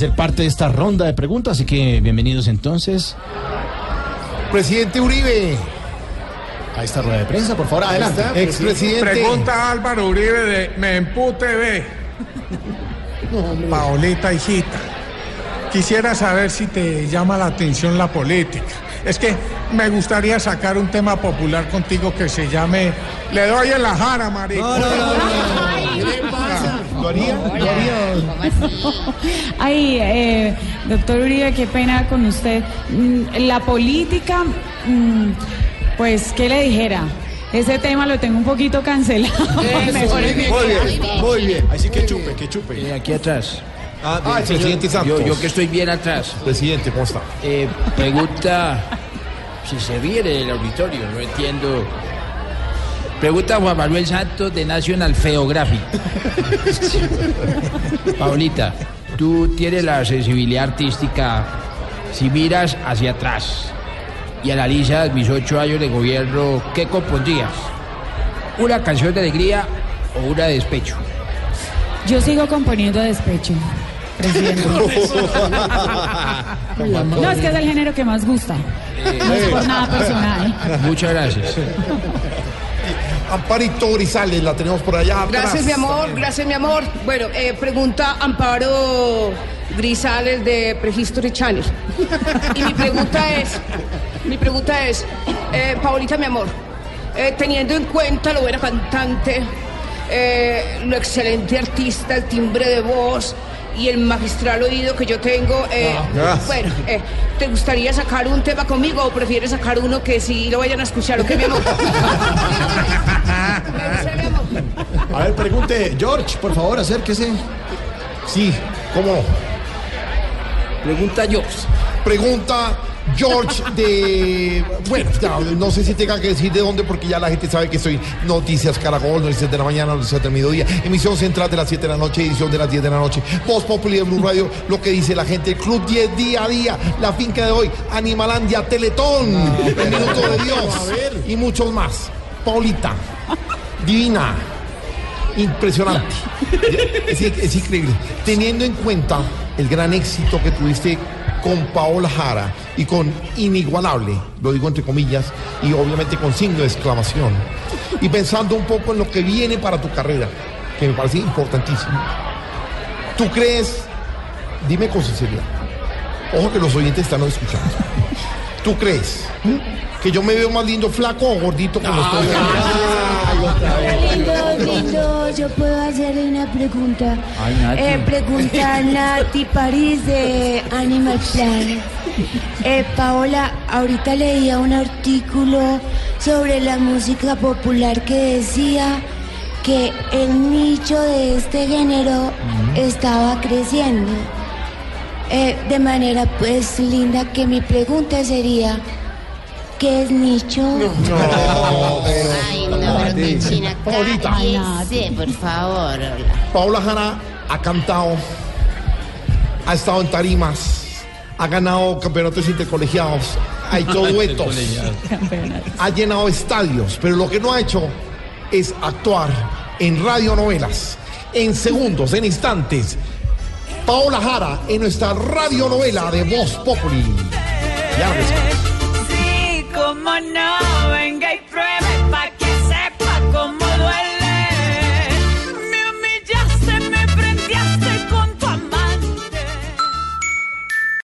hacer parte de esta ronda de preguntas, así que bienvenidos entonces Presidente Uribe. a esta rueda de prensa, por favor, adelante. Expresidente. Pregunta Álvaro Uribe de Mempu TV. Paolita hijita. Quisiera saber si te llama la atención la política. Es que me gustaría sacar un tema popular contigo que se llame Le doy en la jara, marico. ¿Lo haría? ¿Lo haría? Ay, eh, doctor Uribe, qué pena con usted. Mm, La política, mm, pues, ¿qué le dijera? Ese tema lo tengo un poquito cancelado. Muy bien, muy bien. Así que chupe, que chupe. Eh, aquí atrás. Ah, el presidente Santos. Yo, yo que estoy bien atrás. Presidente, ¿cómo está? Eh, pregunta si se viene el auditorio, no entiendo. Pregunta Juan Manuel Santos de National Geographic. Paulita, tú tienes la sensibilidad artística. Si miras hacia atrás y analizas mis ocho años de gobierno, ¿qué compondrías? ¿Una canción de alegría o una de despecho? Yo sigo componiendo despecho, presidente. No, es que es el género que más gusta. No es por nada personal. Muchas gracias. Amparito Grisales, la tenemos por allá. atrás. Gracias, mi amor, gracias, mi amor. Bueno, eh, pregunta Amparo Grisales de Prehistory Channel. Y mi pregunta es, mi pregunta es, eh, Paulita, mi amor, eh, teniendo en cuenta lo buena cantante, eh, lo excelente artista, el timbre de voz y el magistral oído que yo tengo, eh, gracias. bueno, eh, ¿te gustaría sacar un tema conmigo o prefieres sacar uno que sí lo vayan a escuchar o qué, mi amor? Me dice, mi amor. A ver, pregunte, George, por favor, acérquese. Sí, ¿cómo? Pregunta yo. Pregunta George de. Bueno, no sé si tenga que decir de dónde, porque ya la gente sabe que soy Noticias Caracol, Noticias de la Mañana, Noticias del Mediodía, emisión central de las 7 de la noche, edición de las 10 de la noche, Voz Populi de Blue Radio, lo que dice la gente, Club 10 día a día, la finca de hoy, Animalandia, Teletón, El Minuto de Dios y muchos más. Paulita, divina, impresionante. Es, es increíble. Teniendo en cuenta el gran éxito que tuviste con Paola Jara y con Inigualable, lo digo entre comillas, y obviamente con signo de exclamación. Y pensando un poco en lo que viene para tu carrera, que me parece importantísimo. ¿Tú crees, dime con sinceridad, ojo que los oyentes están escuchando, ¿tú crees que yo me veo más lindo flaco o gordito como estoy? Yo puedo hacerle una pregunta. Ay, Nati. Eh, pregunta Nati París de Animal Planet. Eh, Paola, ahorita leía un artículo sobre la música popular que decía que el nicho de este género estaba creciendo. Eh, de manera pues linda que mi pregunta sería, ¿qué es nicho? Ay, no, pero qué china, Paulita. cállese, por favor. Paola Jara ha cantado, ha estado en tarimas, ha ganado campeonatos intercolegiados, ha hecho duetos, ha llenado estadios, pero lo que no ha hecho es actuar en radionovelas, en segundos, en instantes. Paola Jara en nuestra radionovela de Voz Populi. Ya regresamos. Sí, cómo no, venga y prueba.